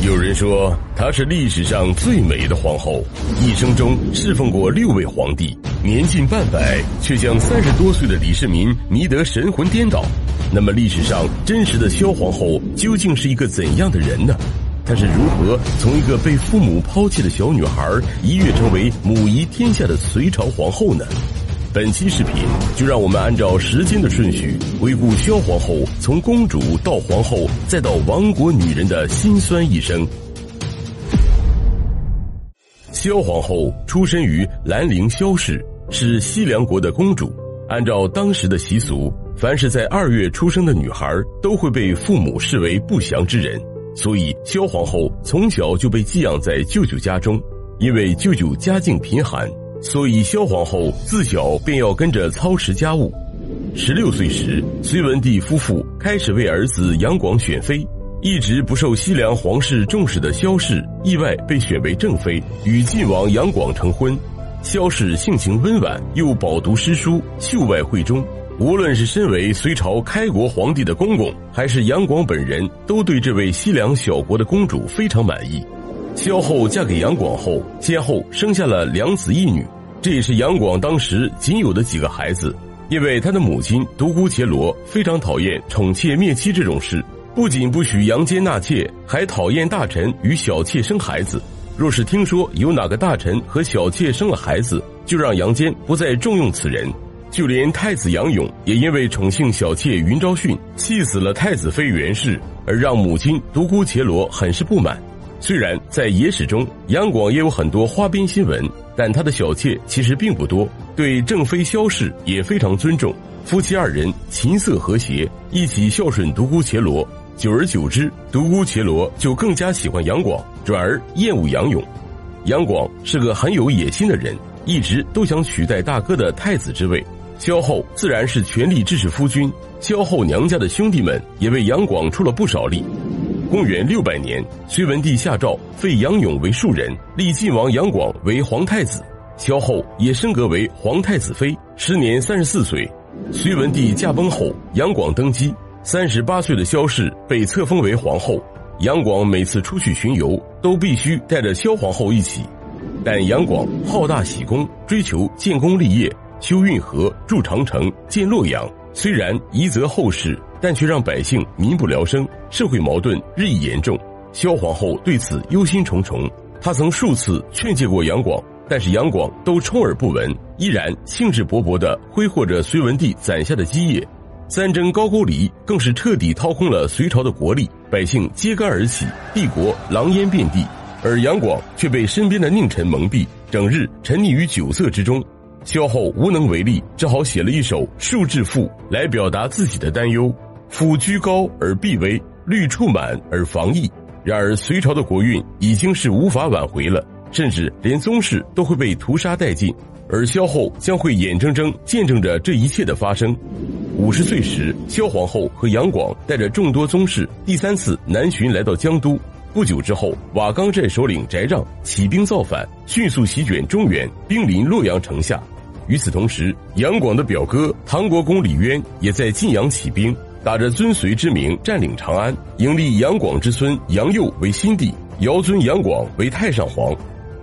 有人说她是历史上最美的皇后，一生中侍奉过六位皇帝，年近半百却将三十多岁的李世民迷得神魂颠倒。那么，历史上真实的萧皇后究竟是一个怎样的人呢？她是如何从一个被父母抛弃的小女孩一跃成为母仪天下的隋朝皇后呢？本期视频就让我们按照时间的顺序，回顾萧皇后从公主到皇后再到亡国女人的辛酸一生。萧皇后出身于兰陵萧氏，是西凉国的公主。按照当时的习俗，凡是在二月出生的女孩都会被父母视为不祥之人，所以萧皇后从小就被寄养在舅舅家中。因为舅舅家境贫寒。所以，萧皇后自小便要跟着操持家务。十六岁时，隋文帝夫妇开始为儿子杨广选妃，一直不受西凉皇室重视的萧氏意外被选为正妃，与晋王杨广成婚。萧氏性情温婉，又饱读诗书，秀外慧中。无论是身为隋朝开国皇帝的公公，还是杨广本人，都对这位西凉小国的公主非常满意。萧后嫁给杨广后，先后生下了两子一女，这也是杨广当时仅有的几个孩子。因为他的母亲独孤伽罗非常讨厌宠妾灭妻这种事，不仅不许杨坚纳妾，还讨厌大臣与小妾生孩子。若是听说有哪个大臣和小妾生了孩子，就让杨坚不再重用此人。就连太子杨勇也因为宠幸小妾云昭训，气死了太子妃袁氏，而让母亲独孤伽罗很是不满。虽然在野史中，杨广也有很多花边新闻，但他的小妾其实并不多。对正妃萧氏也非常尊重，夫妻二人琴瑟和谐，一起孝顺独孤伽罗。久而久之，独孤伽罗就更加喜欢杨广，转而厌恶杨勇。杨广是个很有野心的人，一直都想取代大哥的太子之位。萧后自然是全力支持夫君，萧后娘家的兄弟们也为杨广出了不少力。公元六百年，隋文帝下诏废杨勇为庶人，立晋王杨广为皇太子，萧后也升格为皇太子妃，时年三十四岁。隋文帝驾崩后，杨广登基，三十八岁的萧氏被册封为皇后。杨广每次出去巡游，都必须带着萧皇后一起。但杨广好大喜功，追求建功立业，修运河、筑长城、建洛阳，虽然遗泽后世。但却让百姓民不聊生，社会矛盾日益严重。萧皇后对此忧心忡忡，她曾数次劝诫过杨广，但是杨广都充耳不闻，依然兴致勃勃地挥霍着隋文帝攒下的基业。三征高句丽更是彻底掏空了隋朝的国力，百姓揭竿而起，帝国狼烟遍地，而杨广却被身边的佞臣蒙蔽，整日沉溺于酒色之中。萧后无能为力，只好写了一首《数致赋》来表达自己的担忧。夫居高而避危，虑处满而防疫。然而隋朝的国运已经是无法挽回了，甚至连宗室都会被屠杀殆尽，而萧后将会眼睁睁见证着这一切的发生。五十岁时，萧皇后和杨广带着众多宗室第三次南巡来到江都。不久之后，瓦岗寨首领翟让起兵造反，迅速席卷中原，兵临洛阳城下。与此同时，杨广的表哥唐国公李渊也在晋阳起兵。打着尊隋之名占领长安，迎立杨广之孙杨佑为新帝，遥尊杨广为太上皇。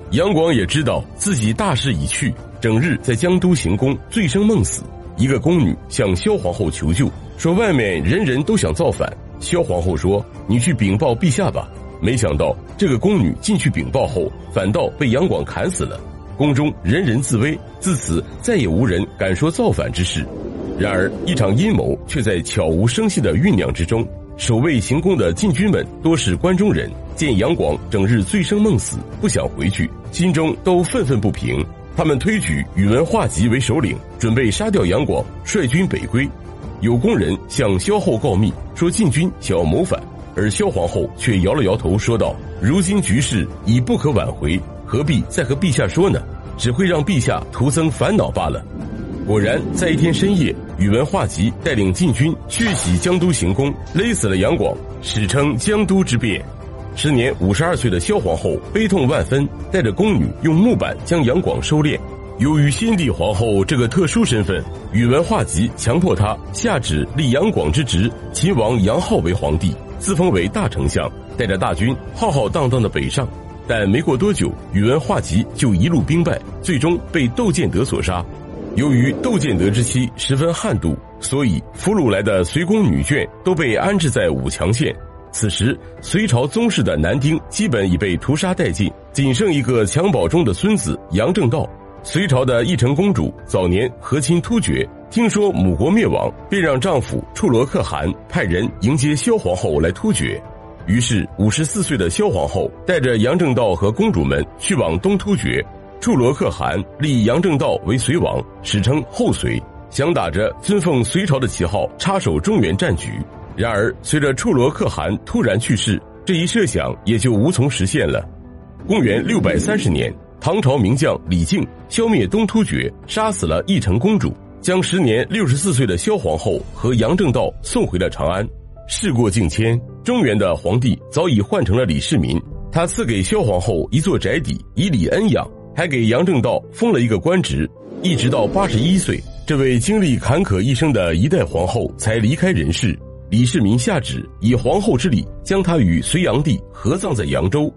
杨广也知道自己大势已去，整日在江都行宫，醉生梦死。一个宫女向萧皇后求救，说外面人人都想造反。萧皇后说：“你去禀报陛下吧。”没想到这个宫女进去禀报后，反倒被杨广砍死了。宫中人人自危，自此再也无人敢说造反之事。然而，一场阴谋却在悄无声息的酝酿之中。守卫行宫的禁军们多是关中人，见杨广整日醉生梦死，不想回去，心中都愤愤不平。他们推举宇文化及为首领，准备杀掉杨广，率军北归。有宫人向萧后告密，说禁军想要谋反，而萧皇后却摇了摇头，说道：“如今局势已不可挽回，何必再和陛下说呢？只会让陛下徒增烦恼罢了。”果然，在一天深夜，宇文化及带领禁军血洗江都行宫，勒死了杨广，史称江都之变。时年五十二岁的萧皇后悲痛万分，带着宫女用木板将杨广收殓。由于先帝皇后这个特殊身份，宇文化及强迫她下旨立杨广之侄秦王杨浩为皇帝，自封为大丞相，带着大军浩浩荡荡的北上。但没过多久，宇文化及就一路兵败，最终被窦建德所杀。由于窦建德之妻十分悍妒，所以俘虏来的随宫女眷都被安置在武强县。此时，隋朝宗室的男丁基本已被屠杀殆尽，仅剩一个襁褓中的孙子杨正道。隋朝的义成公主早年和亲突厥，听说母国灭亡，便让丈夫处罗可汗派人迎接萧皇后来突厥。于是，五十四岁的萧皇后带着杨正道和公主们去往东突厥。处罗可汗立杨正道为隋王，史称后隋，想打着尊奉隋朝的旗号插手中原战局。然而，随着处罗可汗突然去世，这一设想也就无从实现了。公元六百三十年。唐朝名将李靖消灭东突厥，杀死了义成公主，将时年六十四岁的萧皇后和杨正道送回了长安。事过境迁，中原的皇帝早已换成了李世民。他赐给萧皇后一座宅邸，以礼恩养，还给杨正道封了一个官职。一直到八十一岁，这位经历坎坷一生的一代皇后才离开人世。李世民下旨以皇后之礼将她与隋炀帝合葬在扬州。